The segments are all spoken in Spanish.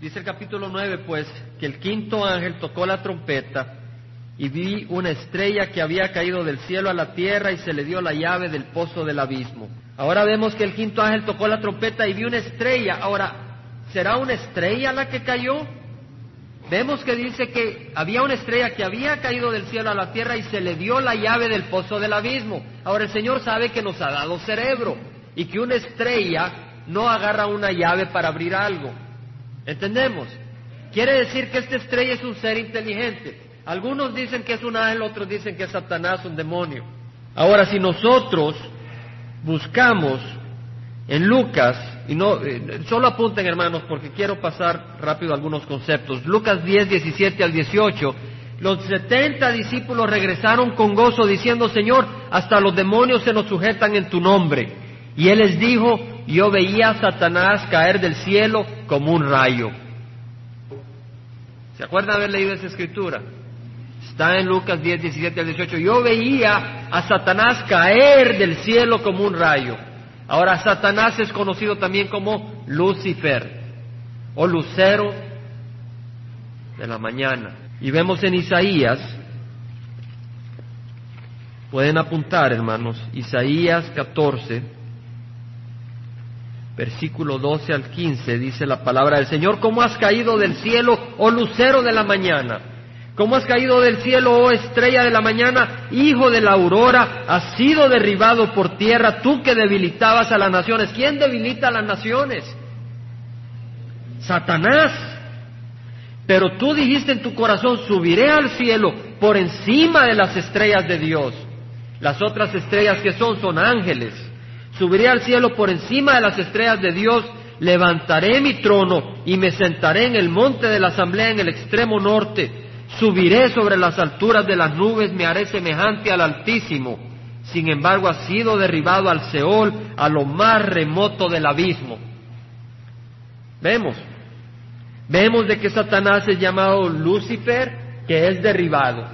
Dice el capítulo 9, pues, que el quinto ángel tocó la trompeta y vi una estrella que había caído del cielo a la tierra y se le dio la llave del pozo del abismo. Ahora vemos que el quinto ángel tocó la trompeta y vi una estrella. Ahora, ¿será una estrella la que cayó? Vemos que dice que había una estrella que había caído del cielo a la tierra y se le dio la llave del pozo del abismo. Ahora el Señor sabe que nos ha dado cerebro y que una estrella no agarra una llave para abrir algo. ¿Entendemos? Quiere decir que esta estrella es un ser inteligente. Algunos dicen que es un ángel, otros dicen que es Satanás, un demonio. Ahora, si nosotros buscamos en Lucas, y no, eh, solo apunten hermanos porque quiero pasar rápido algunos conceptos. Lucas 10, 17 al 18, los setenta discípulos regresaron con gozo diciendo, Señor, hasta los demonios se nos sujetan en tu nombre. Y él les dijo, yo veía a Satanás caer del cielo como un rayo. ¿Se acuerdan haber leído esa escritura? Está en Lucas 10, 17 al 18. Yo veía a Satanás caer del cielo como un rayo. Ahora, Satanás es conocido también como Lucifer o lucero de la mañana. Y vemos en Isaías, pueden apuntar hermanos, Isaías 14, versículo 12 al 15, dice la palabra del Señor, ¿cómo has caído del cielo, oh lucero de la mañana? ¿Cómo has caído del cielo, oh estrella de la mañana, hijo de la aurora? Has sido derribado por tierra, tú que debilitabas a las naciones. ¿Quién debilita a las naciones? Satanás. Pero tú dijiste en tu corazón, subiré al cielo por encima de las estrellas de Dios. Las otras estrellas que son son ángeles. Subiré al cielo por encima de las estrellas de Dios, levantaré mi trono y me sentaré en el monte de la asamblea en el extremo norte Subiré sobre las alturas de las nubes, me haré semejante al Altísimo. Sin embargo, ha sido derribado al Seol, a lo más remoto del abismo. Vemos, vemos de que Satanás es llamado Lucifer, que es derribado.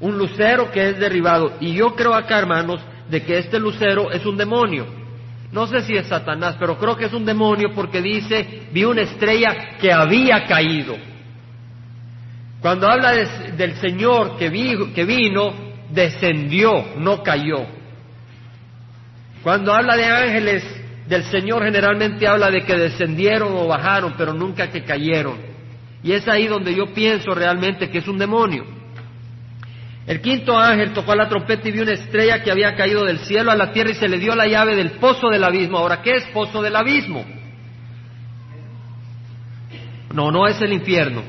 Un lucero que es derribado. Y yo creo acá, hermanos, de que este lucero es un demonio. No sé si es Satanás, pero creo que es un demonio porque dice, vi una estrella que había caído. Cuando habla del Señor que, que vino, descendió, no cayó. Cuando habla de ángeles del Señor, generalmente habla de que descendieron o bajaron, pero nunca que cayeron. Y es ahí donde yo pienso realmente que es un demonio. El quinto ángel tocó la trompeta y vio una estrella que había caído del cielo a la tierra y se le dio la llave del pozo del abismo. Ahora, ¿qué es pozo del abismo? No, no es el infierno.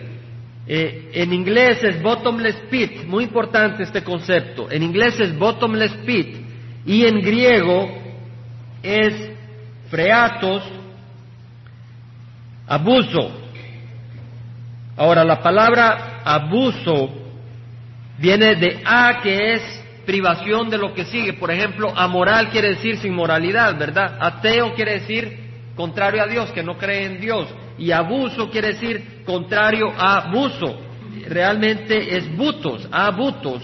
Eh, en inglés es bottomless pit, muy importante este concepto. En inglés es bottomless pit y en griego es freatos, abuso. Ahora, la palabra abuso viene de a, que es privación de lo que sigue. Por ejemplo, amoral quiere decir sin moralidad, ¿verdad? Ateo quiere decir contrario a Dios, que no cree en Dios. Y abuso quiere decir contrario a abuso. Realmente es butos, abutos.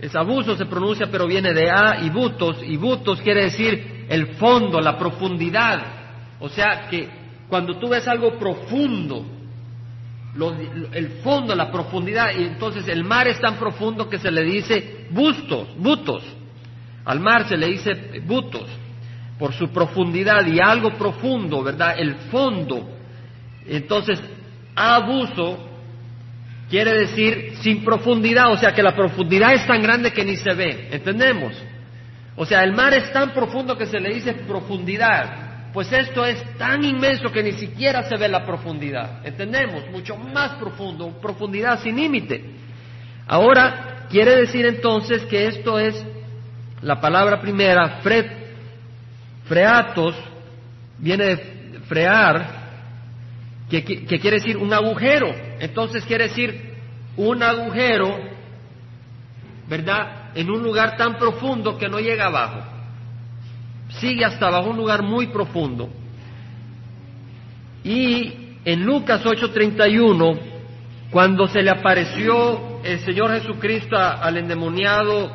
Es abuso se pronuncia, pero viene de a y butos. Y butos quiere decir el fondo, la profundidad. O sea que cuando tú ves algo profundo, el fondo, la profundidad, y entonces el mar es tan profundo que se le dice bustos, butos. Al mar se le dice butos por su profundidad y algo profundo, ¿verdad? El fondo. Entonces, abuso quiere decir sin profundidad, o sea que la profundidad es tan grande que ni se ve, ¿entendemos? O sea, el mar es tan profundo que se le dice profundidad, pues esto es tan inmenso que ni siquiera se ve la profundidad, ¿entendemos? Mucho más profundo, profundidad sin límite. Ahora, quiere decir entonces que esto es la palabra primera, Freatos viene de frear, que, quiere decir un agujero. Entonces quiere decir un agujero, ¿verdad? En un lugar tan profundo que no llega abajo. Sigue hasta abajo, un lugar muy profundo. Y en Lucas 8:31, cuando se le apareció el Señor Jesucristo al endemoniado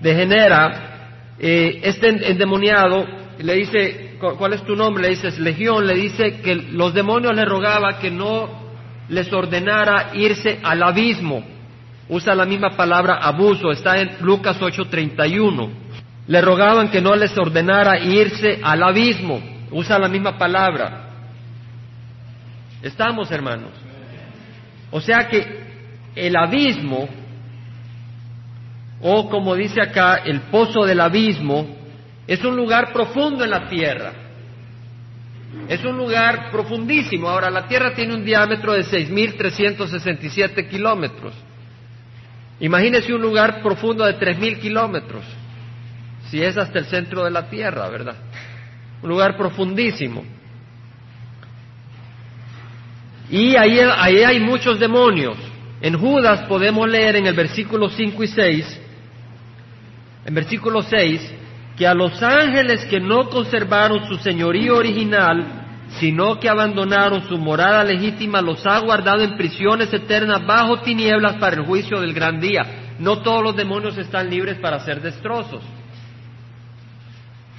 de Genera, eh, este endemoniado le dice, ¿cuál es tu nombre? Le dices, Legión, le dice que los demonios le rogaba que no les ordenara irse al abismo. Usa la misma palabra abuso, está en Lucas 8:31. Le rogaban que no les ordenara irse al abismo. Usa la misma palabra. Estamos, hermanos. O sea que el abismo, o como dice acá, el pozo del abismo, es un lugar profundo en la tierra. Es un lugar profundísimo. Ahora, la tierra tiene un diámetro de 6.367 kilómetros. Imagínese un lugar profundo de 3.000 kilómetros, si es hasta el centro de la tierra, ¿verdad? Un lugar profundísimo. Y ahí, ahí hay muchos demonios. En Judas podemos leer en el versículo 5 y 6, en versículo 6, que a los ángeles que no conservaron su señorío original, sino que abandonaron su morada legítima, los ha guardado en prisiones eternas bajo tinieblas para el juicio del gran día. No todos los demonios están libres para hacer destrozos.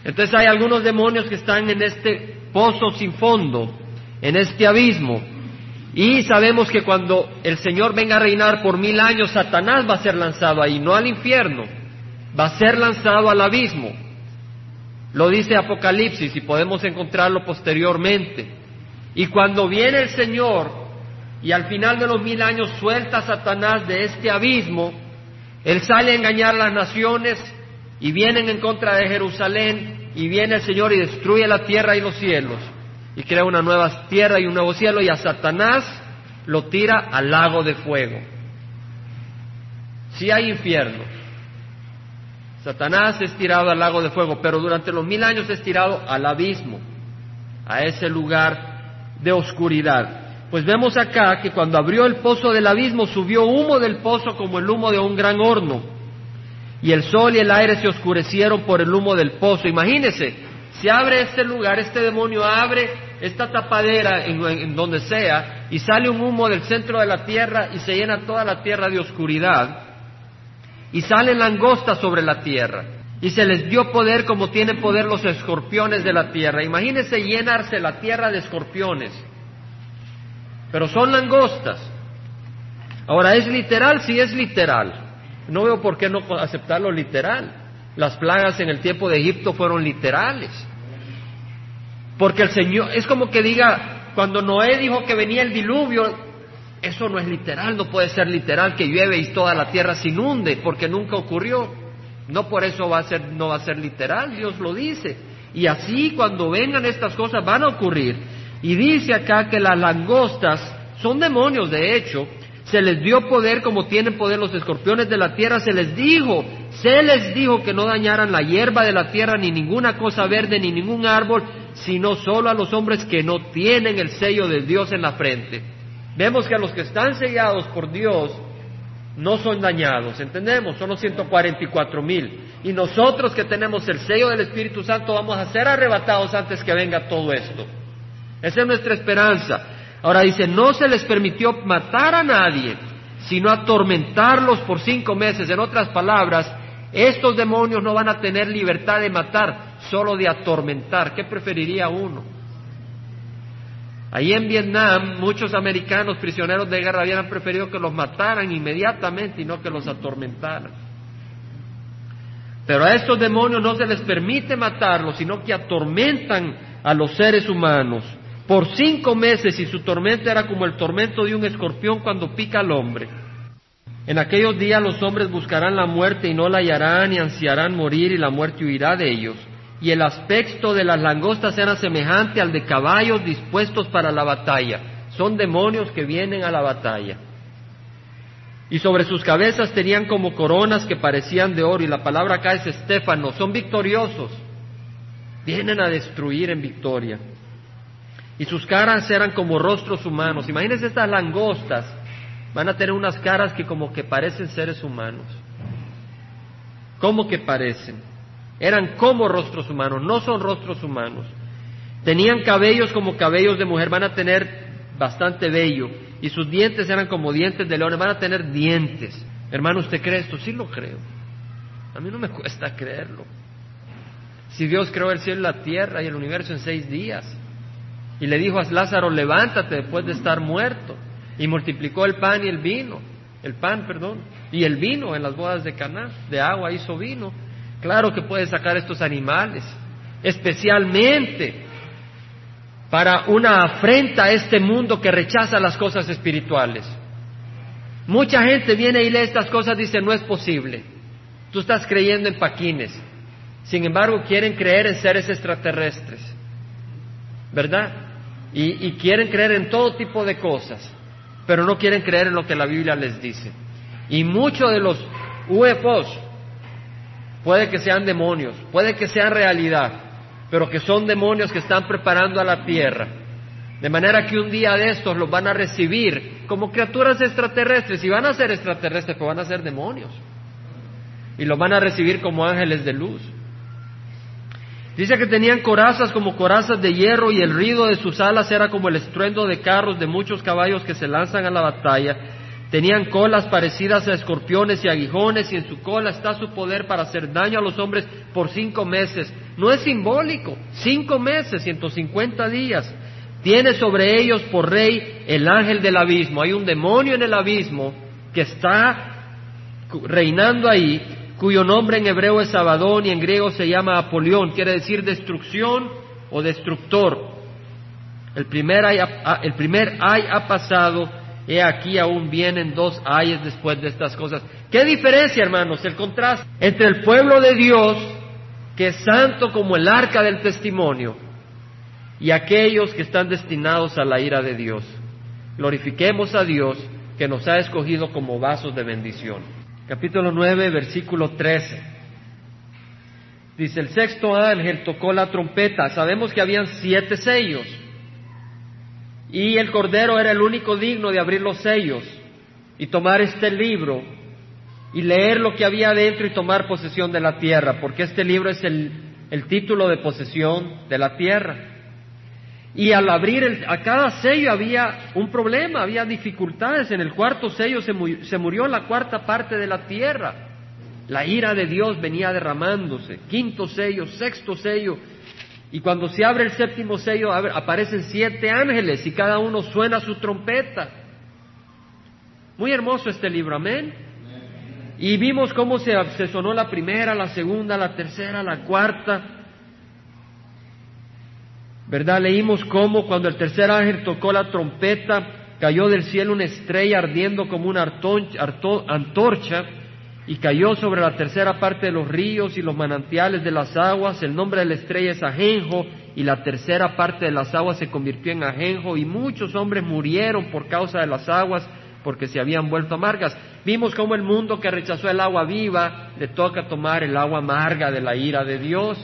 Entonces hay algunos demonios que están en este pozo sin fondo, en este abismo. Y sabemos que cuando el Señor venga a reinar por mil años, Satanás va a ser lanzado ahí, no al infierno, va a ser lanzado al abismo. Lo dice Apocalipsis y podemos encontrarlo posteriormente. Y cuando viene el Señor y al final de los mil años suelta a Satanás de este abismo, Él sale a engañar a las naciones y vienen en contra de Jerusalén y viene el Señor y destruye la tierra y los cielos y crea una nueva tierra y un nuevo cielo y a Satanás lo tira al lago de fuego. Si hay infierno, Satanás es tirado al lago de fuego, pero durante los mil años es tirado al abismo, a ese lugar de oscuridad. Pues vemos acá que cuando abrió el pozo del abismo subió humo del pozo como el humo de un gran horno, y el sol y el aire se oscurecieron por el humo del pozo. Imagínese, si abre este lugar, este demonio abre esta tapadera en, en donde sea, y sale un humo del centro de la tierra y se llena toda la tierra de oscuridad y salen langostas sobre la tierra. Y se les dio poder como tienen poder los escorpiones de la tierra. Imagínense llenarse la tierra de escorpiones. Pero son langostas. Ahora, ¿es literal? Sí es literal. No veo por qué no aceptarlo literal. Las plagas en el tiempo de Egipto fueron literales. Porque el Señor, es como que diga, cuando Noé dijo que venía el diluvio, eso no es literal, no puede ser literal que llueve y toda la tierra se inunde, porque nunca ocurrió. No por eso va a ser, no va a ser literal, Dios lo dice. Y así cuando vengan estas cosas van a ocurrir. Y dice acá que las langostas son demonios, de hecho, se les dio poder como tienen poder los escorpiones de la tierra, se les dijo, se les dijo que no dañaran la hierba de la tierra, ni ninguna cosa verde, ni ningún árbol, sino solo a los hombres que no tienen el sello de Dios en la frente. Vemos que a los que están sellados por Dios no son dañados, ¿entendemos? Son los 144 mil. Y nosotros que tenemos el sello del Espíritu Santo vamos a ser arrebatados antes que venga todo esto. Esa es nuestra esperanza. Ahora dice, no se les permitió matar a nadie, sino atormentarlos por cinco meses. En otras palabras, estos demonios no van a tener libertad de matar, solo de atormentar. ¿Qué preferiría uno? Ahí en Vietnam, muchos americanos prisioneros de guerra habían preferido que los mataran inmediatamente y no que los atormentaran. Pero a estos demonios no se les permite matarlos, sino que atormentan a los seres humanos por cinco meses y su tormento era como el tormento de un escorpión cuando pica al hombre. En aquellos días los hombres buscarán la muerte y no la hallarán y ansiarán morir y la muerte huirá de ellos y el aspecto de las langostas era semejante al de caballos dispuestos para la batalla. Son demonios que vienen a la batalla. Y sobre sus cabezas tenían como coronas que parecían de oro, y la palabra acá es estéfano, son victoriosos, vienen a destruir en victoria. Y sus caras eran como rostros humanos. Imagínense estas langostas, van a tener unas caras que como que parecen seres humanos. ¿Cómo que parecen? Eran como rostros humanos, no son rostros humanos. Tenían cabellos como cabellos de mujer, van a tener bastante vello. Y sus dientes eran como dientes de leones, van a tener dientes. Hermano, ¿usted cree esto? Sí lo creo. A mí no me cuesta creerlo. Si Dios creó el cielo y la tierra y el universo en seis días. Y le dijo a Lázaro, levántate después de estar muerto. Y multiplicó el pan y el vino. El pan, perdón. Y el vino en las bodas de Caná. De agua hizo vino. Claro que puede sacar estos animales. Especialmente para una afrenta a este mundo que rechaza las cosas espirituales. Mucha gente viene y lee estas cosas y dice, no es posible. Tú estás creyendo en paquines. Sin embargo, quieren creer en seres extraterrestres. ¿Verdad? Y, quieren creer en todo tipo de cosas, pero no quieren creer en lo que la Biblia les dice. Y muchos de los UFOs puede que sean demonios, puede que sean realidad, pero que son demonios que están preparando a la tierra. De manera que un día de estos los van a recibir como criaturas extraterrestres, y van a ser extraterrestres, pero van a ser demonios. Y los van a recibir como ángeles de luz. Dice que tenían corazas como corazas de hierro y el ruido de sus alas era como el estruendo de carros de muchos caballos que se lanzan a la batalla. Tenían colas parecidas a escorpiones y aguijones y en su cola está su poder para hacer daño a los hombres por cinco meses. No es simbólico, cinco meses, ciento cincuenta días. Tiene sobre ellos por rey el ángel del abismo. Hay un demonio en el abismo que está reinando ahí, cuyo nombre en hebreo es Abadón y en griego se llama Apolión, quiere decir destrucción o destructor. El primer ay, el primer ay ha pasado, he aquí aún vienen dos ayes después de estas cosas. ¿Qué diferencia, hermanos, el contraste entre el pueblo de Dios, que es santo como el arca del testimonio, y aquellos que están destinados a la ira de Dios? Glorifiquemos a Dios que nos ha escogido como vasos de bendición. Capítulo 9, versículo 13. Dice, el sexto ángel tocó la trompeta. Sabemos que habían siete sellos. Y el Cordero era el único digno de abrir los sellos y tomar este libro y leer lo que había dentro y tomar posesión de la tierra, porque este libro es el, el título de posesión de la tierra. Y al abrir el, a cada sello había un problema, había dificultades. En el cuarto sello se, mu se murió la cuarta parte de la tierra. La ira de Dios venía derramándose. Quinto sello, sexto sello. Y cuando se abre el séptimo sello aparecen siete ángeles y cada uno suena su trompeta. Muy hermoso este libro, amén. Y vimos cómo se, se sonó la primera, la segunda, la tercera, la cuarta. ¿Verdad? Leímos cómo cuando el tercer ángel tocó la trompeta, cayó del cielo una estrella ardiendo como una antorcha y cayó sobre la tercera parte de los ríos y los manantiales de las aguas. El nombre de la estrella es Ajenjo y la tercera parte de las aguas se convirtió en Ajenjo y muchos hombres murieron por causa de las aguas porque se habían vuelto amargas. Vimos cómo el mundo que rechazó el agua viva le toca tomar el agua amarga de la ira de Dios.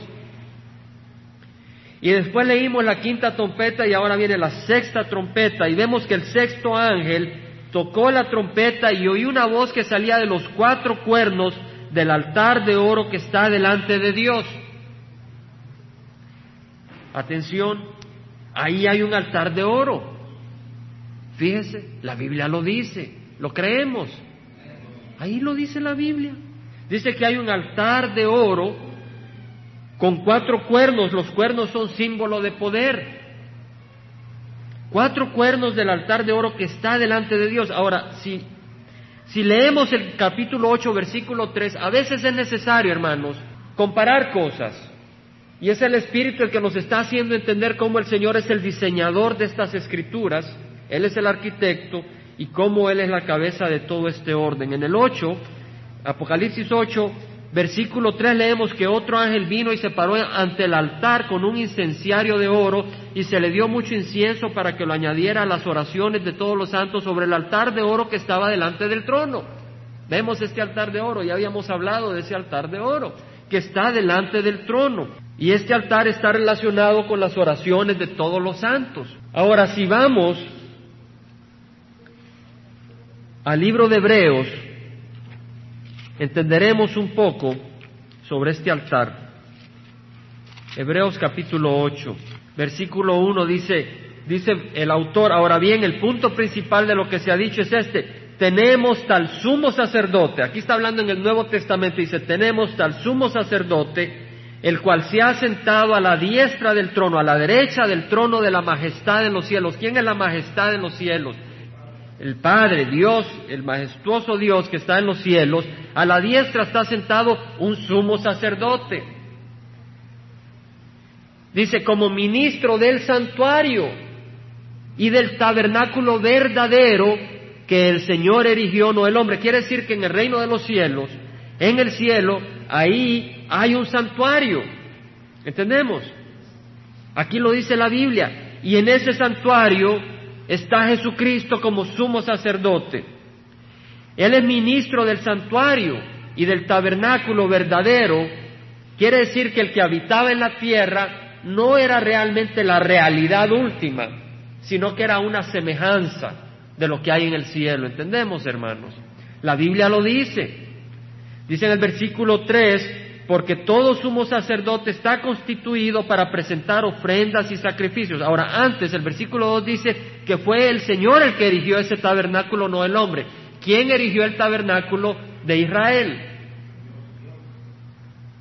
Y después leímos la quinta trompeta y ahora viene la sexta trompeta y vemos que el sexto ángel tocó la trompeta y oí una voz que salía de los cuatro cuernos del altar de oro que está delante de Dios. Atención, ahí hay un altar de oro. Fíjese, la Biblia lo dice, lo creemos. Ahí lo dice la Biblia. Dice que hay un altar de oro con cuatro cuernos, los cuernos son símbolo de poder. Cuatro cuernos del altar de oro que está delante de Dios. Ahora, si, si leemos el capítulo 8, versículo 3, a veces es necesario, hermanos, comparar cosas. Y es el Espíritu el que nos está haciendo entender cómo el Señor es el diseñador de estas escrituras, Él es el arquitecto y cómo Él es la cabeza de todo este orden. En el 8, Apocalipsis 8, Versículo 3 leemos que otro ángel vino y se paró ante el altar con un incenciario de oro y se le dio mucho incienso para que lo añadiera a las oraciones de todos los santos sobre el altar de oro que estaba delante del trono. Vemos este altar de oro, ya habíamos hablado de ese altar de oro que está delante del trono. Y este altar está relacionado con las oraciones de todos los santos. Ahora, si vamos al libro de Hebreos, entenderemos un poco sobre este altar. Hebreos capítulo 8, versículo 1 dice, dice el autor, ahora bien, el punto principal de lo que se ha dicho es este, tenemos tal sumo sacerdote, aquí está hablando en el Nuevo Testamento, dice, tenemos tal sumo sacerdote el cual se ha sentado a la diestra del trono, a la derecha del trono de la majestad en los cielos. ¿Quién es la majestad en los cielos? El Padre, Dios, el majestuoso Dios que está en los cielos. A la diestra está sentado un sumo sacerdote. Dice, como ministro del santuario y del tabernáculo verdadero que el Señor erigió, no el hombre. Quiere decir que en el reino de los cielos, en el cielo, ahí hay un santuario. ¿Entendemos? Aquí lo dice la Biblia. Y en ese santuario está Jesucristo como sumo sacerdote. Él es ministro del santuario y del tabernáculo verdadero. Quiere decir que el que habitaba en la tierra no era realmente la realidad última, sino que era una semejanza de lo que hay en el cielo. ¿Entendemos, hermanos? La Biblia lo dice. Dice en el versículo 3, porque todo sumo sacerdote está constituido para presentar ofrendas y sacrificios. Ahora, antes el versículo 2 dice que fue el Señor el que erigió ese tabernáculo, no el hombre. ¿Quién erigió el tabernáculo de Israel?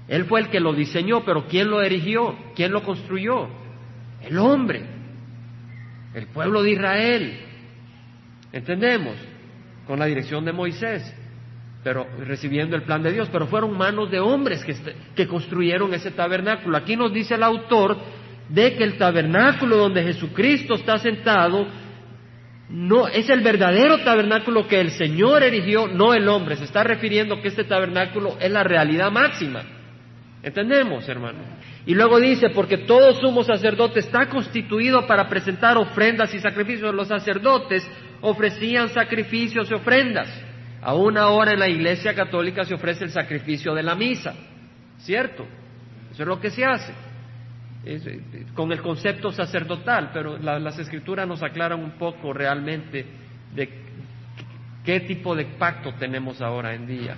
Él fue el que lo diseñó, pero ¿quién lo erigió? ¿Quién lo construyó? El hombre, el pueblo de Israel. ¿Entendemos? Con la dirección de Moisés pero recibiendo el plan de Dios, pero fueron manos de hombres que, construyeron ese tabernáculo. Aquí nos dice el autor de que el tabernáculo donde Jesucristo está sentado no es el verdadero tabernáculo que el Señor erigió, no el hombre. Se está refiriendo que este tabernáculo es la realidad máxima. ¿Entendemos, hermano? Y luego dice, porque todo sumo sacerdote está constituido para presentar ofrendas y sacrificios. Los sacerdotes ofrecían sacrificios y ofrendas. Aún ahora en la Iglesia Católica se ofrece el sacrificio de la misa, ¿cierto? Eso es lo que se hace, eh, con el concepto sacerdotal, pero las escrituras nos aclaran un poco realmente de qué tipo de pacto tenemos ahora en día.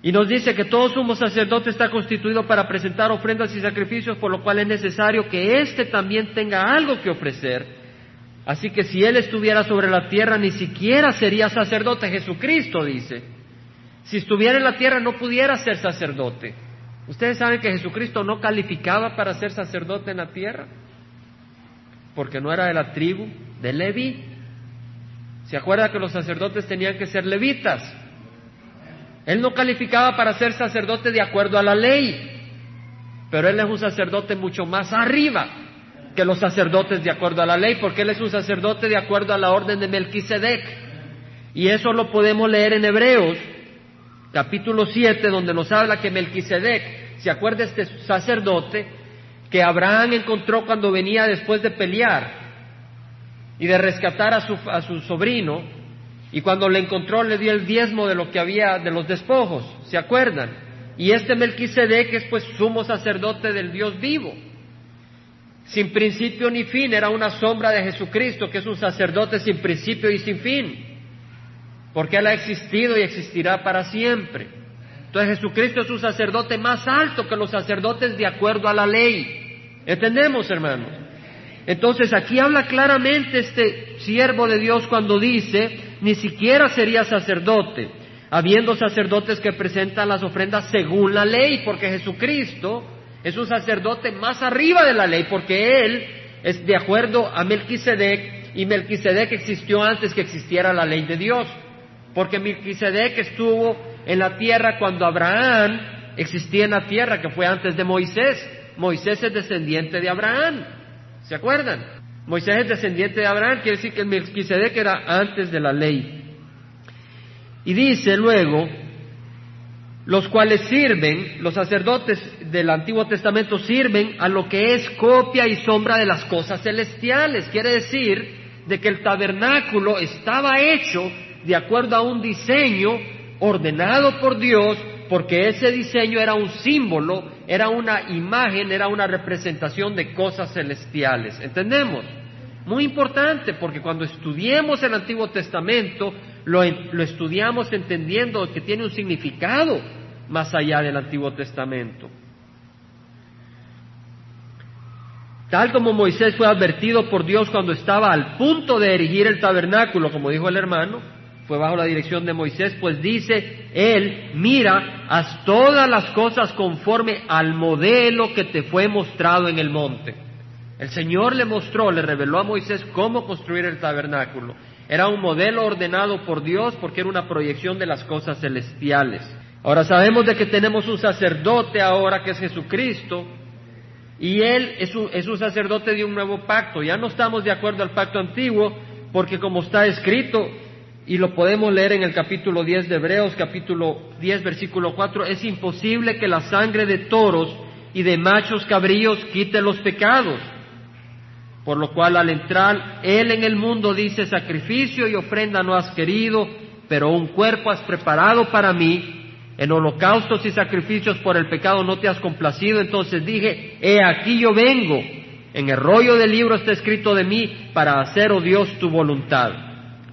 Y nos dice que todo sumo sacerdote está constituido para presentar ofrendas y sacrificios, por lo cual es necesario que éste también tenga algo que ofrecer Así que si Él estuviera sobre la tierra, ni siquiera sería sacerdote. Jesucristo dice, si estuviera en la tierra no pudiera ser sacerdote. Ustedes saben que Jesucristo no calificaba para ser sacerdote en la tierra, porque no era de la tribu de Leví. ¿Se acuerda que los sacerdotes tenían que ser levitas? Él no calificaba para ser sacerdote de acuerdo a la ley, pero Él es un sacerdote mucho más arriba que los sacerdotes de acuerdo a la ley, porque él es un sacerdote de acuerdo a la orden de Melquisedec. Y eso lo podemos leer en Hebreos, capítulo 7, donde nos habla que Melquisedec, se acuerda este sacerdote que Abraham encontró cuando venía después de pelear y de rescatar a su, a su sobrino, y cuando le encontró le dio el diezmo de lo que había de los despojos, ¿se acuerdan? Y este Melquisedec es pues sumo sacerdote del Dios vivo sin principio ni fin, era una sombra de Jesucristo, que es un sacerdote sin principio y sin fin, porque Él ha existido y existirá para siempre. Entonces Jesucristo es un sacerdote más alto que los sacerdotes de acuerdo a la ley. ¿Entendemos, hermanos? Entonces aquí habla claramente este siervo de Dios cuando dice, ni siquiera sería sacerdote, habiendo sacerdotes que presentan las ofrendas según la ley, porque Jesucristo es un sacerdote más arriba de la ley, porque él es de acuerdo a Melquisedec, y Melquisedec existió antes que existiera la ley de Dios, porque Melquisedec estuvo en la tierra cuando Abraham existía en la tierra, que fue antes de Moisés. Moisés es descendiente de Abraham, ¿se acuerdan? Moisés es descendiente de Abraham, quiere decir que Melquisedec era antes de la ley. Y dice luego, los cuales sirven, los sacerdotes del Antiguo Testamento sirven a lo que es copia y sombra de las cosas celestiales. Quiere decir de que el tabernáculo estaba hecho de acuerdo a un diseño ordenado por Dios, porque ese diseño era un símbolo, era una imagen, era una representación de cosas celestiales. ¿Entendemos? Muy importante, porque cuando estudiemos el Antiguo Testamento, lo, lo estudiamos entendiendo que tiene un significado más allá del Antiguo Testamento. Tal como Moisés fue advertido por Dios cuando estaba al punto de erigir el tabernáculo, como dijo el hermano, fue bajo la dirección de Moisés, pues dice él, mira, haz todas las cosas conforme al modelo que te fue mostrado en el monte. El Señor le mostró, le reveló a Moisés cómo construir el tabernáculo. Era un modelo ordenado por Dios porque era una proyección de las cosas celestiales. Ahora sabemos de que tenemos un sacerdote ahora que es Jesucristo y Él es un, es un sacerdote de un nuevo pacto. Ya no estamos de acuerdo al pacto antiguo porque como está escrito, y lo podemos leer en el capítulo 10 de Hebreos, capítulo 10, versículo 4, es imposible que la sangre de toros y de machos cabríos quite los pecados. Por lo cual al entrar Él en el mundo dice, sacrificio y ofrenda no has querido, pero un cuerpo has preparado para mí, en holocaustos y sacrificios por el pecado no te has complacido, entonces dije, he aquí yo vengo, en el rollo del libro está escrito de mí para hacer, oh Dios, tu voluntad.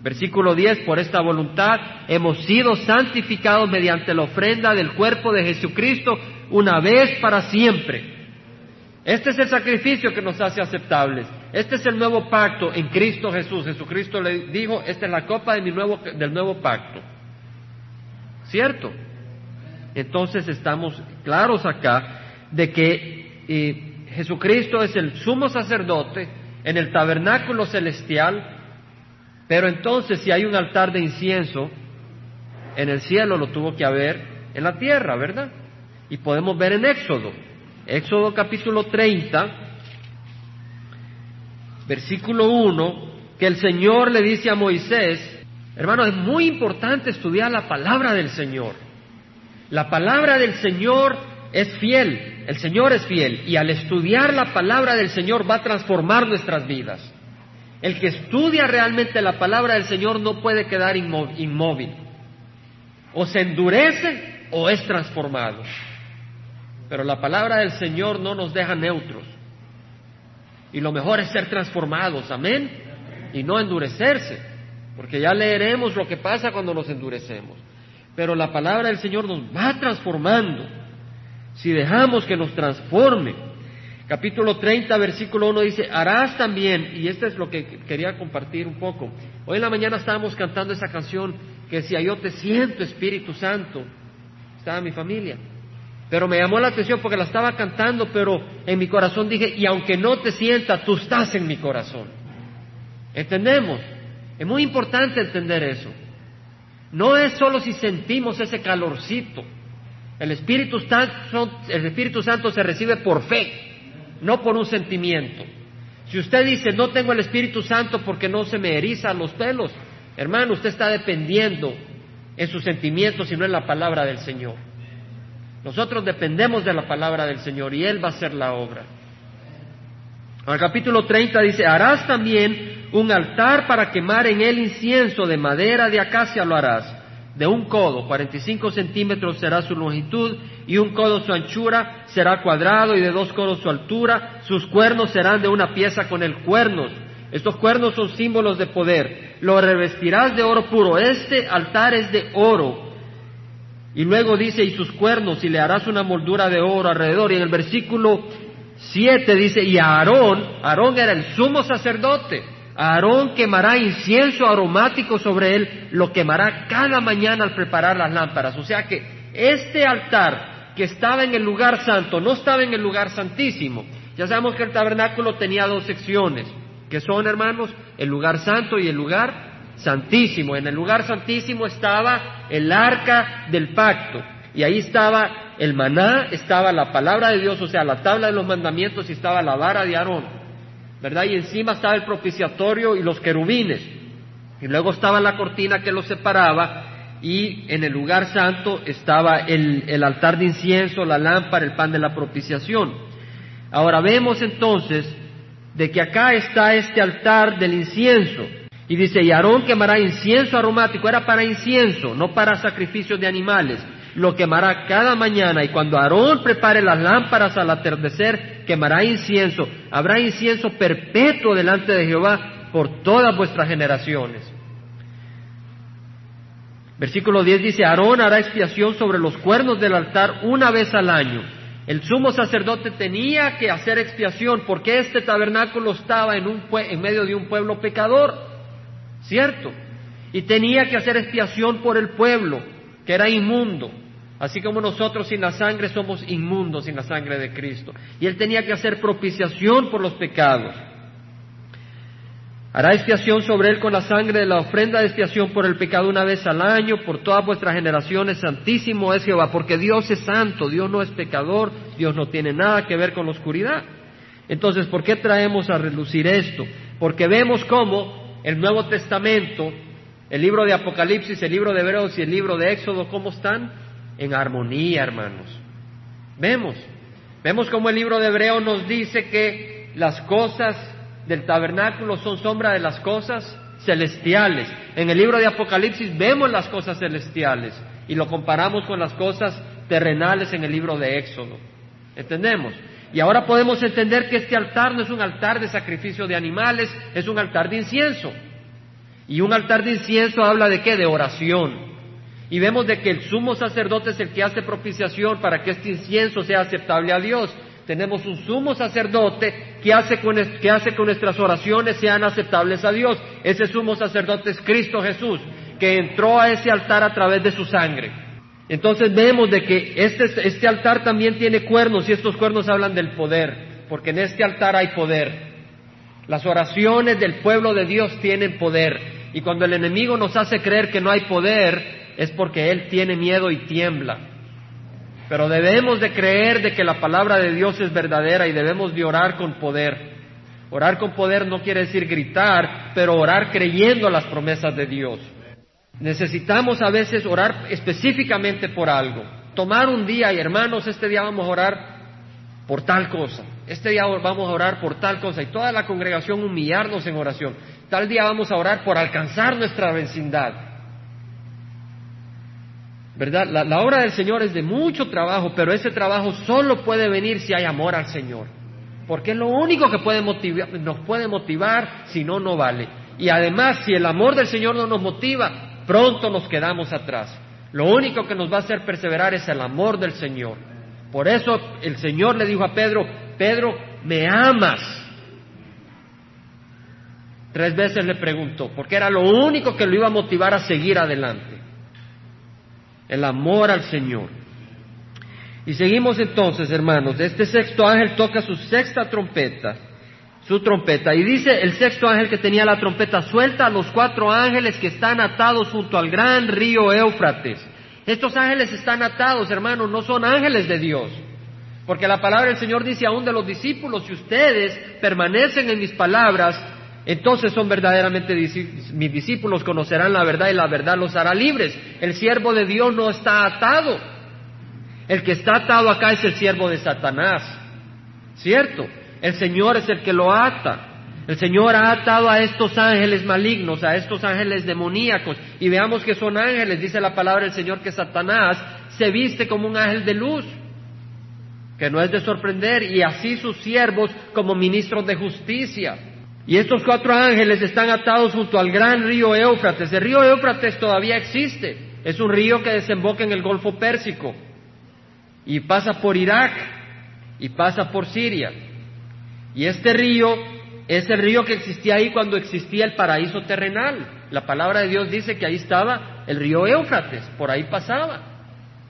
Versículo 10, por esta voluntad hemos sido santificados mediante la ofrenda del cuerpo de Jesucristo una vez para siempre. Este es el sacrificio que nos hace aceptables. Este es el nuevo pacto en Cristo Jesús. Jesucristo le dijo, esta es la copa de mi nuevo, del nuevo pacto. ¿Cierto? Entonces estamos claros acá de que eh, Jesucristo es el sumo sacerdote en el tabernáculo celestial, pero entonces si hay un altar de incienso en el cielo lo tuvo que haber en la tierra, ¿verdad? Y podemos ver en Éxodo, Éxodo capítulo 30, versículo 1, que el Señor le dice a Moisés, hermano, es muy importante estudiar la palabra del Señor. La palabra del Señor es fiel, el Señor es fiel, y al estudiar la palabra del Señor va a transformar nuestras vidas. El que estudia realmente la palabra del Señor no puede quedar inmóvil. O se endurece o es transformado. Pero la palabra del Señor no nos deja neutros. Y lo mejor es ser transformados, amén. Y no endurecerse. Porque ya leeremos lo que pasa cuando nos endurecemos. Pero la palabra del Señor nos va transformando. Si dejamos que nos transforme. Capítulo 30, versículo 1 dice, harás también, y esto es lo que quería compartir un poco. Hoy en la mañana estábamos cantando esa canción que decía, yo te siento Espíritu Santo. Estaba mi familia. Pero me llamó la atención porque la estaba cantando, pero en mi corazón dije, y aunque no te sienta, tú estás en mi corazón. ¿Entendemos? Es muy importante entender eso. No es solo si sentimos ese calorcito. El Espíritu Santo, el Espíritu Santo se recibe por fe, no por un sentimiento. Si usted dice, no tengo el Espíritu Santo porque no se me erizan los pelos, hermano, usted está dependiendo en sus sentimientos y no en la palabra del Señor. Nosotros dependemos de la palabra del Señor y Él va a hacer la obra. Al capítulo 30 dice, harás también un altar para quemar en él incienso de madera de acacia lo harás, de un codo, 45 centímetros será su longitud y un codo su anchura, será cuadrado y de dos codos su altura, sus cuernos serán de una pieza con el cuernos. Estos cuernos son símbolos de poder. Lo revestirás de oro puro. Este altar es de oro. Y luego dice, y sus cuernos, y le harás una moldura de oro alrededor. Y en el versículo 7 dice, y Aarón, Aarón era el sumo sacerdote, Aarón quemará incienso aromático sobre él, lo quemará cada mañana al preparar las lámparas. O sea que este altar que estaba en el lugar santo, no estaba en el lugar santísimo. Ya sabemos que el tabernáculo tenía dos secciones, que son, hermanos, el lugar santo y el lugar santísimo. En el lugar santísimo estaba el arca del pacto. Y ahí estaba el maná, estaba la palabra de Dios, o sea, la tabla de los mandamientos y estaba la vara de Aarón. ¿Verdad? Y encima estaba el propiciatorio y los querubines. Y luego estaba la cortina que los separaba. Y en el lugar santo estaba el, el altar de incienso, la lámpara, el pan de la propiciación. Ahora vemos entonces de que acá está este altar del incienso. Y dice, y Aarón quemará incienso aromático, era para incienso, no para sacrificios de animales. Lo quemará cada mañana y cuando Aarón prepare las lámparas al atardecer, quemará incienso. Habrá incienso perpetuo delante de Jehová por todas vuestras generaciones. Versículo 10 dice, Aarón hará expiación sobre los cuernos del altar una vez al año. El sumo sacerdote tenía que hacer expiación porque este tabernáculo estaba en, un, en medio de un pueblo pecador. ¿Cierto? y tenía que hacer expiación por el pueblo, que era inmundo. Así como nosotros sin la sangre somos inmundos sin la sangre de Cristo. Y Él tenía que hacer propiciación por los pecados. Hará expiación sobre él con la sangre de la ofrenda de expiación por el pecado una vez al año, por todas vuestras generaciones. Santísimo es Jehová, porque Dios es santo, Dios no es pecador, Dios no tiene nada que ver con la oscuridad. Entonces, ¿por qué traemos a relucir esto? Porque vemos cómo el Nuevo Testamento, el libro de Apocalipsis, el libro de Hebreos y el libro de Éxodo, ¿cómo están? En armonía, hermanos. Vemos, vemos cómo el libro de Hebreos nos dice que las cosas del tabernáculo son sombra de las cosas celestiales. En el libro de Apocalipsis vemos las cosas celestiales y lo comparamos con las cosas terrenales en el libro de Éxodo. ¿Entendemos? Y ahora podemos entender que este altar no es un altar de sacrificio de animales, es un altar de incienso. Y un altar de incienso habla de qué? De oración. Y vemos de que el sumo sacerdote es el que hace propiciación para que este incienso sea aceptable a Dios tenemos un sumo sacerdote que hace, con, que hace que nuestras oraciones sean aceptables a Dios. Ese sumo sacerdote es Cristo Jesús, que entró a ese altar a través de su sangre. Entonces vemos de que este, este altar también tiene cuernos y estos cuernos hablan del poder, porque en este altar hay poder. Las oraciones del pueblo de Dios tienen poder. Y cuando el enemigo nos hace creer que no hay poder, es porque él tiene miedo y tiembla. Pero debemos de creer de que la palabra de Dios es verdadera y debemos de orar con poder. Orar con poder no quiere decir gritar, pero orar creyendo las promesas de Dios. Necesitamos a veces orar específicamente por algo. Tomar un día y hermanos, este día vamos a orar por tal cosa. Este día vamos a orar por tal cosa y toda la congregación humillarnos en oración. Tal día vamos a orar por alcanzar nuestra vecindad. ¿verdad? La, obra del Señor es de mucho trabajo, pero ese trabajo solo puede venir si hay amor al Señor. Porque es lo único que puede motivar, nos puede motivar, si no, no vale. Y además, si el amor del Señor no nos motiva, pronto nos quedamos atrás. Lo único que nos va a hacer perseverar es el amor del Señor. Por eso el Señor le dijo a Pedro, Pedro, ¿me amas? Tres veces le preguntó, porque era lo único que lo iba a motivar a seguir adelante el amor al Señor. Y seguimos entonces, hermanos, este sexto ángel toca su sexta trompeta, su trompeta, y dice el sexto ángel que tenía la trompeta suelta a los cuatro ángeles que están atados junto al gran río Éufrates. Estos ángeles están atados, hermanos, no son ángeles de Dios. Porque la palabra del Señor dice aún de los discípulos, si ustedes permanecen en mis palabras, entonces son verdaderamente mis discípulos, conocerán la verdad y la verdad los hará libres. El siervo de Dios no está atado. El que está atado acá es el siervo de Satanás. ¿Cierto? El Señor es el que lo ata. El Señor ha atado a estos ángeles malignos, a estos ángeles demoníacos. Y veamos que son ángeles, dice la palabra del Señor, que Satanás se viste como un ángel de luz, que no es de sorprender, y así sus siervos como ministros de justicia. Y estos cuatro ángeles están atados junto al gran río Éufrates. El río Éufrates todavía existe. Es un río que desemboca en el Golfo Pérsico y pasa por Irak y pasa por Siria. Y este río es el río que existía ahí cuando existía el paraíso terrenal. La palabra de Dios dice que ahí estaba el río Éufrates, por ahí pasaba,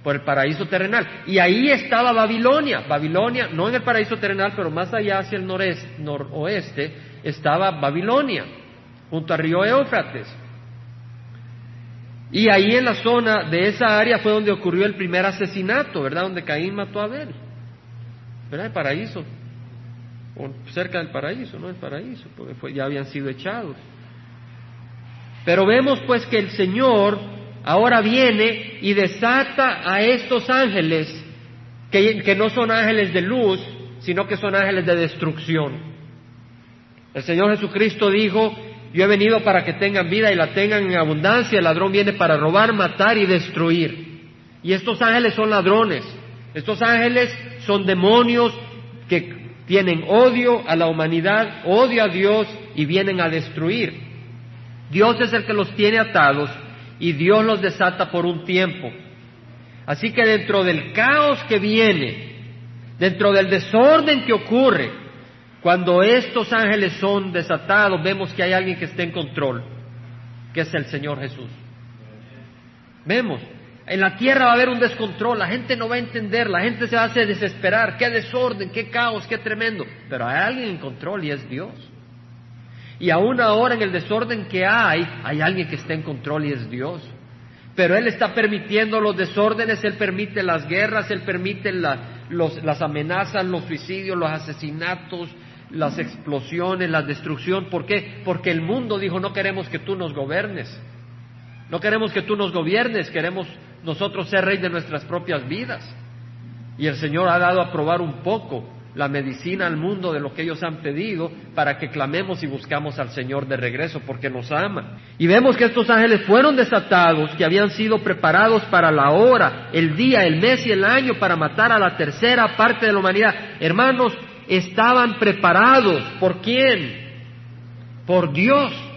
por el paraíso terrenal. Y ahí estaba Babilonia. Babilonia, no en el paraíso terrenal, pero más allá hacia el noreste, noroeste, estaba Babilonia, junto al río Éufrates. Y ahí en la zona de esa área fue donde ocurrió el primer asesinato, ¿verdad? Donde Caín mató a Abel. ¿Verdad? El paraíso. O cerca del paraíso, no el paraíso, porque ya habían sido echados. Pero vemos pues que el Señor ahora viene y desata a estos ángeles, que, que no son ángeles de luz, sino que son ángeles de destrucción. El Señor Jesucristo dijo, yo he venido para que tengan vida y la tengan en abundancia, el ladrón viene para robar, matar y destruir. Y estos ángeles son ladrones, estos ángeles son demonios que tienen odio a la humanidad, odio a Dios y vienen a destruir. Dios es el que los tiene atados y Dios los desata por un tiempo. Así que dentro del caos que viene, dentro del desorden que ocurre, cuando estos ángeles son desatados, vemos que hay alguien que está en control. que es el Señor Jesús. Vemos, en la tierra va a haber un descontrol, la gente no va a entender, la gente se va a desesperar, qué desorden, qué caos, qué tremendo. Pero hay alguien en control y es Dios. Y aún ahora en el desorden que hay, hay alguien que está en control y es Dios. Pero Él está permitiendo los desórdenes, Él permite las guerras, Él permite las amenazas, los suicidios, los asesinatos, las explosiones, la destrucción. ¿Por qué? Porque el mundo dijo, no queremos que tú nos gobiernes. No queremos que tú nos gobiernes, queremos nosotros ser rey de nuestras propias vidas. Y el Señor ha dado a probar un poco la medicina al mundo de lo que ellos han pedido para que clamemos y buscamos al Señor de regreso porque nos ama. Y vemos que estos ángeles fueron desatados, que habían sido preparados para la hora, el día, el mes y el año para matar a la tercera parte de la humanidad. Hermanos, estaban preparados. ¿Por quién? Por Dios.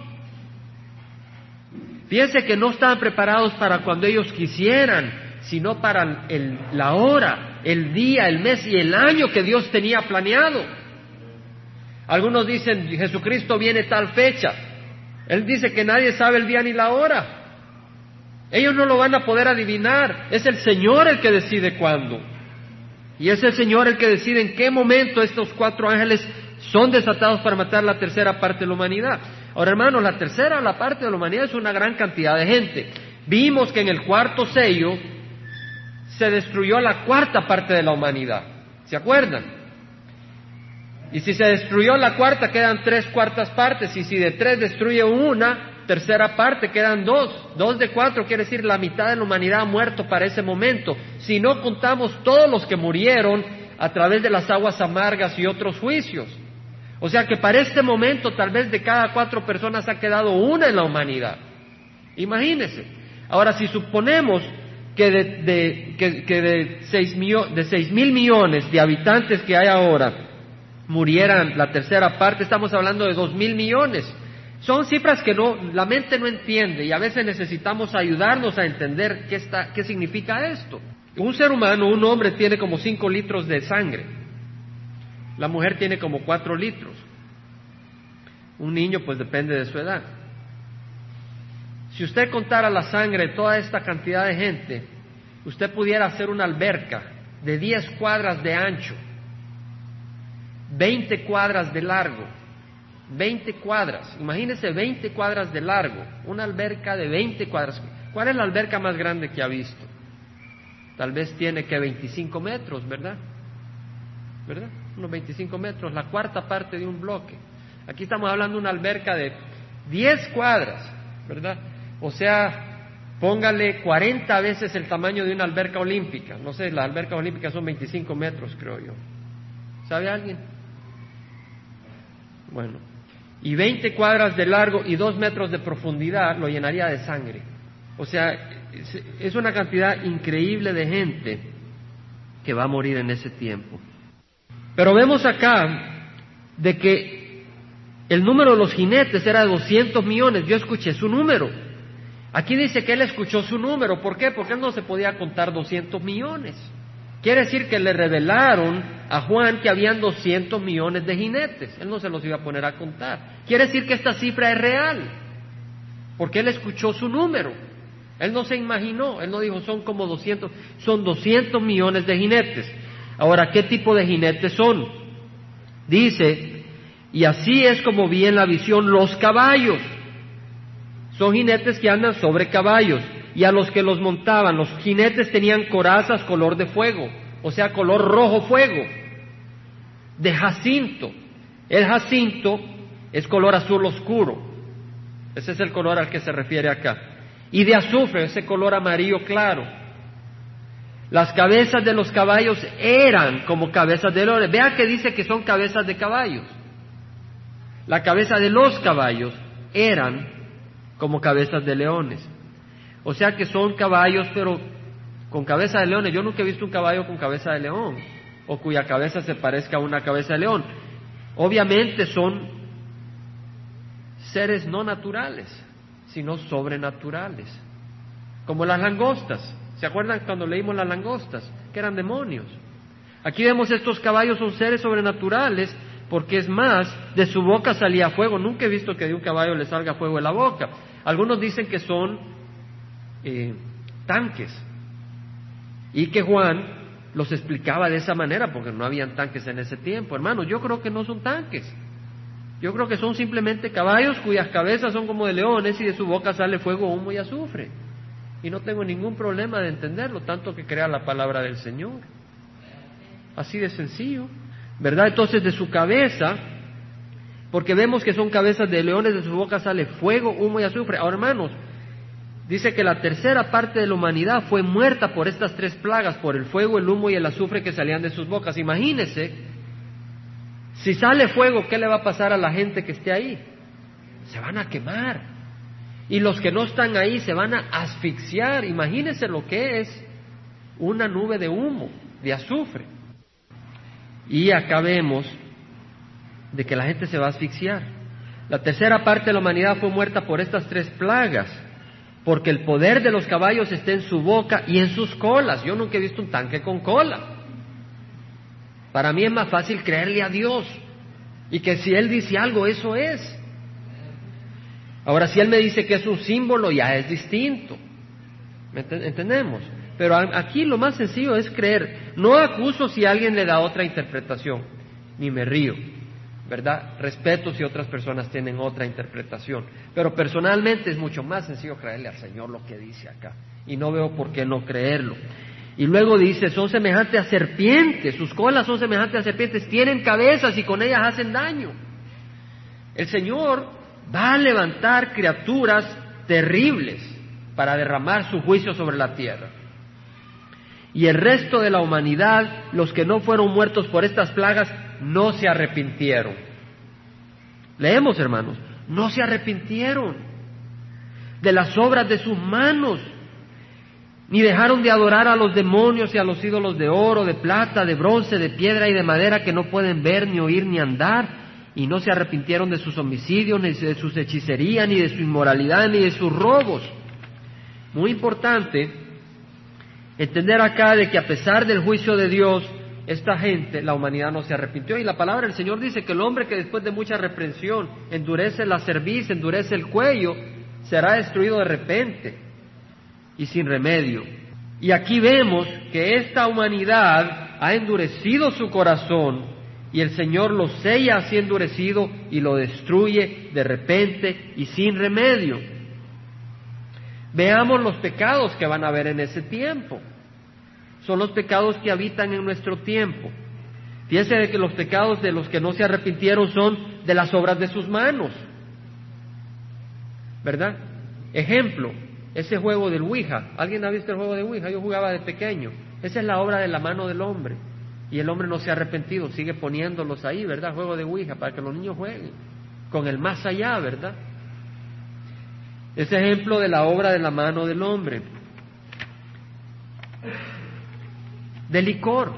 Fíjense que no estaban preparados para cuando ellos quisieran, sino para la hora, el día, el mes y el año que Dios tenía planeado. Algunos dicen, Jesucristo viene tal fecha. Él dice que nadie sabe el día ni la hora. Ellos no lo van a poder adivinar. Es el Señor el que decide cuándo. Y es el Señor el que decide en qué momento estos cuatro ángeles son desatados para matar la tercera parte de la humanidad. Ahora, hermanos, la tercera la parte de la humanidad es una gran cantidad de gente. Vimos que en el cuarto sello se destruyó la cuarta parte de la humanidad. ¿Se acuerdan? Y si se destruyó la cuarta, quedan tres cuartas partes. Y si de tres destruye una, tercera parte, quedan dos. Dos de cuatro quiere decir la mitad de la humanidad ha muerto para ese momento. Si no contamos todos los que murieron a través de las aguas amargas y otros juicios. O sea que para este momento tal vez de cada cuatro personas ha quedado una en la humanidad. Imagínense. Ahora, si suponemos que de, que, de, seis de seis mil millones de habitantes que hay ahora murieran la tercera parte, estamos hablando de dos mil millones. Son cifras que no, la mente no entiende y a veces necesitamos ayudarnos a entender qué, está, qué significa esto. Un ser humano, un hombre, tiene como cinco litros de sangre. La mujer tiene como cuatro litros. Un niño, pues depende de su edad. Si usted contara la sangre de toda esta cantidad de gente, usted pudiera hacer una alberca de 10 cuadras de ancho, 20 cuadras de largo, 20 cuadras, imagínese 20 cuadras de largo, una alberca de 20 cuadras. ¿Cuál es la alberca más grande que ha visto? Tal vez tiene que 25 metros, ¿verdad? ¿Verdad? Unos 25 metros, la cuarta parte de un bloque. Aquí estamos hablando de una alberca de 10 cuadras, ¿verdad? O sea, póngale 40 veces el tamaño de una alberca olímpica. No sé, las albercas olímpicas son 25 metros, creo yo. ¿Sabe alguien? Bueno, y 20 cuadras de largo y 2 metros de profundidad lo llenaría de sangre. O sea, es una cantidad increíble de gente que va a morir en ese tiempo. Pero vemos acá de que el número de los jinetes era de 200 millones. Yo escuché su número. Aquí dice que él escuchó su número. ¿Por qué? Porque él no se podía contar 200 millones. Quiere decir que le revelaron a Juan que habían 200 millones de jinetes. Él no se los iba a poner a contar. Quiere decir que esta cifra es real. Porque él escuchó su número. Él no se imaginó. Él no dijo son como 200. Son 200 millones de jinetes. Ahora, ¿qué tipo de jinetes son? Dice, y así es como vi en la visión los caballos. Son jinetes que andan sobre caballos y a los que los montaban, los jinetes tenían corazas color de fuego, o sea, color rojo fuego, de jacinto. El jacinto es color azul oscuro, ese es el color al que se refiere acá. Y de azufre, ese color amarillo claro. Las cabezas de los caballos eran como cabezas de leones. Vea que dice que son cabezas de caballos. La cabeza de los caballos eran como cabezas de leones. O sea que son caballos, pero con cabeza de leones. Yo nunca he visto un caballo con cabeza de león o cuya cabeza se parezca a una cabeza de león. Obviamente son seres no naturales, sino sobrenaturales, como las langostas. ¿Se acuerdan cuando leímos las langostas? Que eran demonios. Aquí vemos estos caballos son seres sobrenaturales, porque es más, de su boca salía fuego. Nunca he visto que de un caballo le salga fuego de la boca. Algunos dicen que son eh, tanques y que Juan los explicaba de esa manera porque no habían tanques en ese tiempo. Hermanos, yo creo que no son tanques. Yo creo que son simplemente caballos cuyas cabezas son como de leones y de su boca sale fuego, humo y azufre. Y no tengo ningún problema de entenderlo, tanto que crea la palabra del Señor. Así de sencillo, ¿verdad? Entonces de su cabeza, porque vemos que son cabezas de leones, de su boca sale fuego, humo y azufre. Ahora, hermanos, dice que la tercera parte de la humanidad fue muerta por estas tres plagas, por el fuego, el humo y el azufre que salían de sus bocas. Imagínese, si sale fuego, ¿qué le va a pasar a la gente que esté ahí? Se van a quemar. Y los que no están ahí se van a asfixiar. Imagínese lo que es una nube de humo, de azufre. Y acá vemos de que la gente se va a asfixiar. La tercera parte de la humanidad fue muerta por estas tres plagas, porque el poder de los caballos está en su boca y en sus colas. Yo nunca he visto un tanque con cola. Para mí es más fácil creerle a Dios y que si Él dice algo, eso es. Ahora, si Él me dice que es un símbolo, ya es distinto. ¿Entendemos? Pero aquí lo más sencillo es creer. No acuso si alguien le da otra interpretación, ni me río, ¿verdad? Respeto si otras personas tienen otra interpretación. Pero personalmente es mucho más sencillo creerle al Señor lo que dice acá. Y no veo por qué no creerlo. Y luego dice, son semejantes a serpientes, sus colas son semejantes a serpientes, tienen cabezas y con ellas hacen daño. El Señor va a levantar criaturas terribles para derramar su juicio sobre la tierra y el resto de la humanidad, los que no fueron muertos por estas plagas, no se arrepintieron. Leemos, hermanos, no se arrepintieron de las obras de sus manos, ni dejaron de adorar a los demonios y a los ídolos de oro, de plata, de bronce, de piedra y de madera que no pueden ver, ni oír, ni andar, y no se arrepintieron de sus homicidios, ni de sus hechicerías, ni de su inmoralidad, ni de sus robos. Muy importante, Entender acá de que a pesar del juicio de Dios, esta gente, la humanidad no se arrepintió. Y la palabra del Señor dice que el hombre que después de mucha reprensión endurece la cerviz, endurece el cuello, será destruido de repente y sin remedio. Y aquí vemos que esta humanidad ha endurecido su corazón y el Señor lo sella así endurecido y lo destruye de repente y sin remedio. Veamos los pecados que van a haber en ese tiempo. Son los pecados que habitan en nuestro tiempo. Fíjense de que los pecados de los que no se arrepintieron son de las obras de sus manos. ¿Verdad? Ejemplo, ese juego del Ouija. ¿Alguien ha visto el juego de Ouija? Yo jugaba de pequeño. Esa es la obra de la mano del hombre. Y el hombre no se ha arrepentido, sigue poniéndolos ahí, ¿verdad? Juego de Ouija para que los niños jueguen. Con el más allá, ¿verdad? Es ejemplo de la obra de la mano del hombre. De licor,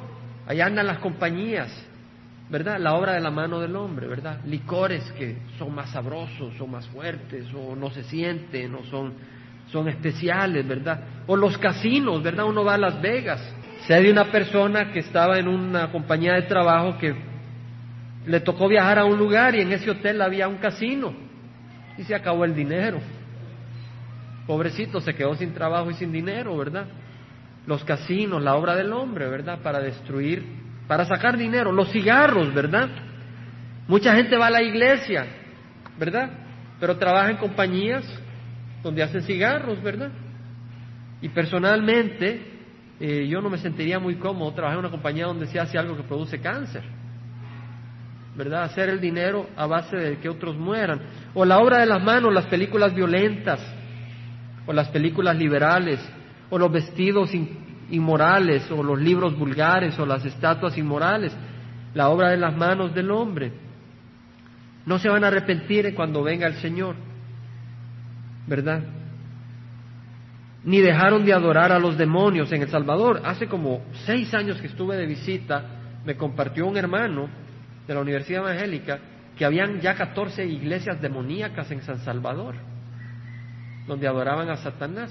allá andan las compañías, ¿verdad? La obra de la mano del hombre, ¿verdad? Licores que son más sabrosos, son más fuertes, o no se sienten, o son, son especiales, ¿verdad? O los casinos, ¿verdad? Uno va a Las Vegas. Sé de una persona que estaba en una compañía de trabajo que le tocó viajar a un lugar y en ese hotel había un casino y se acabó el dinero. Pobrecito, se quedó sin trabajo y sin dinero, ¿verdad? Los casinos, la obra del hombre, ¿verdad? Para destruir, para sacar dinero. Los cigarros, ¿verdad? Mucha gente va a la iglesia, ¿verdad? Pero trabaja en compañías donde hacen cigarros, ¿verdad? Y personalmente, eh, yo no me sentiría muy cómodo trabajar en una compañía donde se hace algo que produce cáncer. ¿Verdad? Hacer el dinero a base de que otros mueran. O la obra de las manos, las películas violentas, o las películas liberales, o los vestidos inmorales, o los libros vulgares, o las estatuas inmorales, la obra de las manos del hombre. No se van a arrepentir cuando venga el Señor, ¿verdad? Ni dejaron de adorar a los demonios en El Salvador. Hace como seis años que estuve de visita, me compartió un hermano de la Universidad Evangélica que habían ya 14 iglesias demoníacas en San Salvador donde adoraban a Satanás.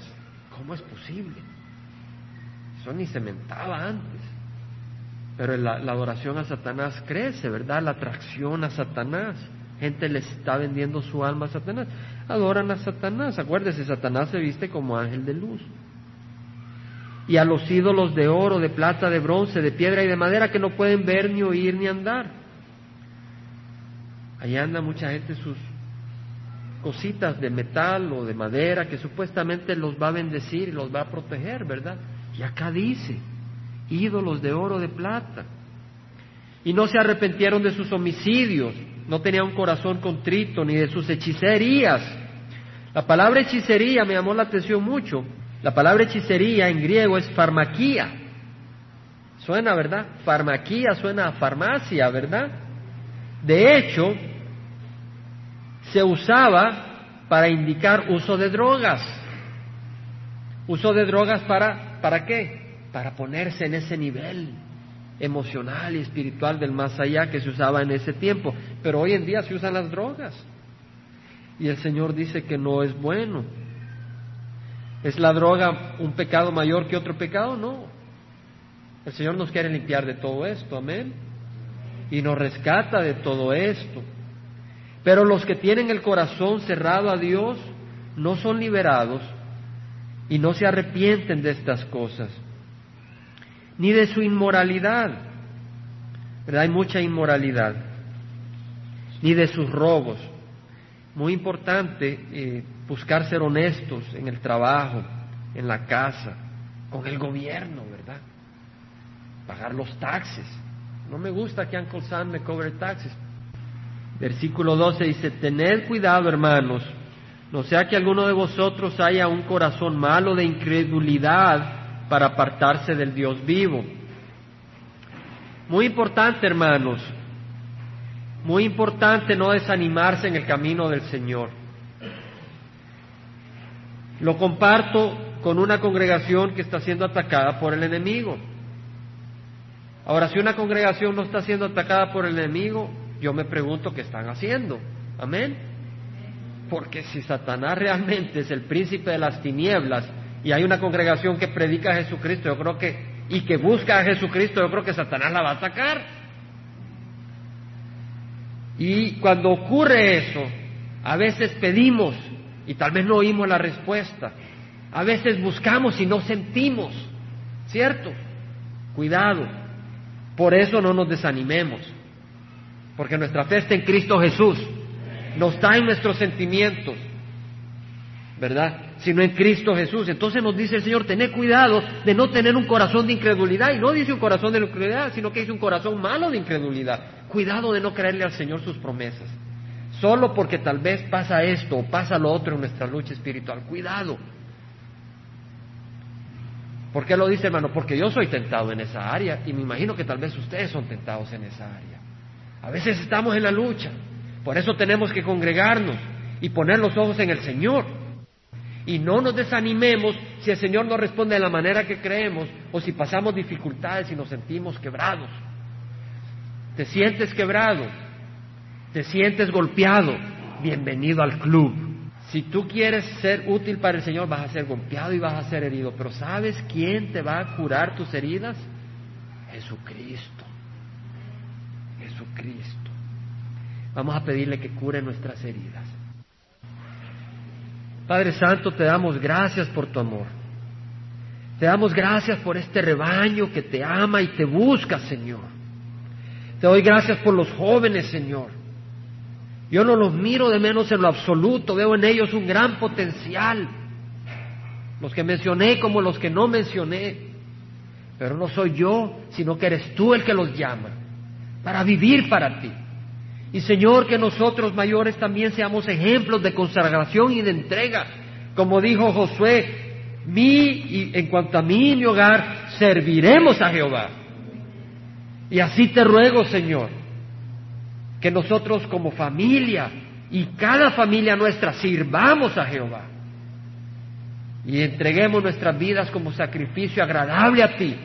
¿Cómo es posible? Eso ni se mentaba antes. Pero la, adoración a Satanás crece, ¿verdad? La atracción a Satanás. Gente le está vendiendo su alma a Satanás. Adoran a Satanás. Acuérdese, Satanás se viste como ángel de luz. Y a los ídolos de oro, de plata, de bronce, de piedra y de madera que no pueden ver, ni oír, ni andar. Ahí anda mucha gente sus cositas de metal o de madera que supuestamente los va a bendecir y los va a proteger, ¿verdad? Y acá dice, ídolos de oro, de plata. Y no se arrepentieron de sus homicidios, no tenían un corazón contrito, ni de sus hechicerías. La palabra hechicería me llamó la atención mucho. La palabra hechicería en griego es farmaquía. Suena, ¿verdad? Farmaquía suena a farmacia, ¿verdad? De hecho, se usaba para indicar uso de drogas. Uso de drogas para, ¿para qué? para ponerse en ese nivel emocional y espiritual del más allá que se usaba en ese tiempo. Pero hoy en día se usan las drogas. Y el Señor dice que no es bueno. ¿Es la droga un pecado mayor que otro pecado? No. El Señor nos quiere limpiar de todo esto, amén. Y nos rescata de todo esto. Pero los que tienen el corazón cerrado a Dios no son liberados y no se arrepienten de estas cosas ni de su inmoralidad, ¿verdad? Hay mucha inmoralidad, ni de sus robos. Muy importante eh, buscar ser honestos en el trabajo, en la casa, con el gobierno, ¿verdad? Pagar los taxes. No me gusta que Uncle Sam me cobre taxes. Versículo 12 dice, tened cuidado hermanos, no sea que alguno de vosotros haya un corazón malo de incredulidad para apartarse del Dios vivo. Muy importante, hermanos, muy importante no desanimarse en el camino del Señor. Lo comparto con una congregación que está siendo atacada por el enemigo. Ahora, si una congregación no está siendo atacada por el enemigo, yo me pregunto qué están haciendo. Amén. Porque si Satanás realmente es el príncipe de las tinieblas y hay una congregación que predica a Jesucristo, yo creo que, y que busca a Jesucristo, yo creo que Satanás la va a atacar. Y cuando ocurre eso, a veces pedimos y tal vez no oímos la respuesta. A veces buscamos y no sentimos, ¿cierto? Cuidado. Por eso no nos desanimemos. Porque nuestra fe está en Cristo Jesús. No está en nuestros sentimientos. ¿Verdad? sino en Cristo Jesús. Entonces nos dice el Señor, tened cuidado de no tener un corazón de incredulidad. Y no dice un corazón de incredulidad, sino que dice un corazón malo de incredulidad. Cuidado de no creerle al Señor sus promesas. Solo porque tal vez pasa esto o pasa lo otro en nuestra lucha espiritual. Cuidado. ¿Por qué lo dice, hermano? Porque yo soy tentado en esa área y me imagino que tal vez ustedes son tentados en esa área. A veces estamos en la lucha. Por eso tenemos que congregarnos y poner los ojos en el Señor y no nos desanimemos si el Señor no responde de la manera que creemos o si pasamos dificultades y nos sentimos quebrados. Te sientes quebrado, te sientes golpeado, bienvenido al club. Si tú quieres ser útil para el Señor, vas a ser golpeado y vas a ser herido. Pero ¿sabes quién te va a curar tus heridas? Jesucristo. Jesucristo. Vamos a pedirle que cure nuestras heridas. Padre Santo, te damos gracias por tu amor. Te damos gracias por este rebaño que te ama y te busca, Señor. Te doy gracias por los jóvenes, Señor. Yo no los miro de menos en lo absoluto, veo en ellos un gran potencial. Los que mencioné como los que no mencioné. Pero no soy yo, sino que eres tú el que los llama para vivir para ti. Y Señor, que nosotros mayores también seamos ejemplos de consagración y de entrega. Como dijo Josué, mi, y en cuanto a mí y mi hogar, serviremos a Jehová. Y así te ruego, Señor, que nosotros como familia y cada familia nuestra sirvamos a Jehová. Y entreguemos nuestras vidas como sacrificio agradable a ti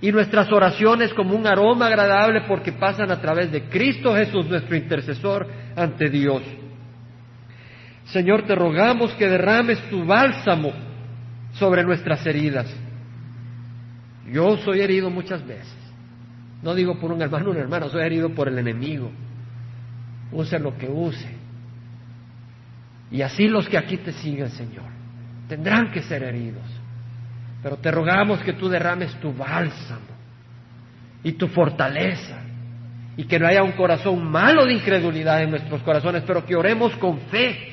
y nuestras oraciones como un aroma agradable porque pasan a través de Cristo Jesús, nuestro intercesor ante Dios. Señor, te rogamos que derrames tu bálsamo sobre nuestras heridas. Yo soy herido muchas veces No digo por un hermano o una hermana, soy herido por el enemigo. Use lo que use. Y así los que aquí te siguen, Señor, tendrán que ser heridos. Pero te rogamos que tú derrames tu bálsamo y tu fortaleza y que no haya un corazón malo de incredulidad en nuestros corazones, pero que oremos con fe,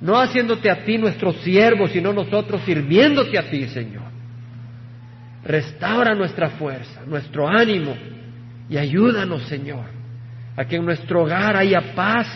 no haciéndote a ti nuestro siervo, sino nosotros sirviéndote a ti, Señor. Restaura nuestra fuerza, nuestro ánimo y ayúdanos, Señor, a que en nuestro hogar haya paz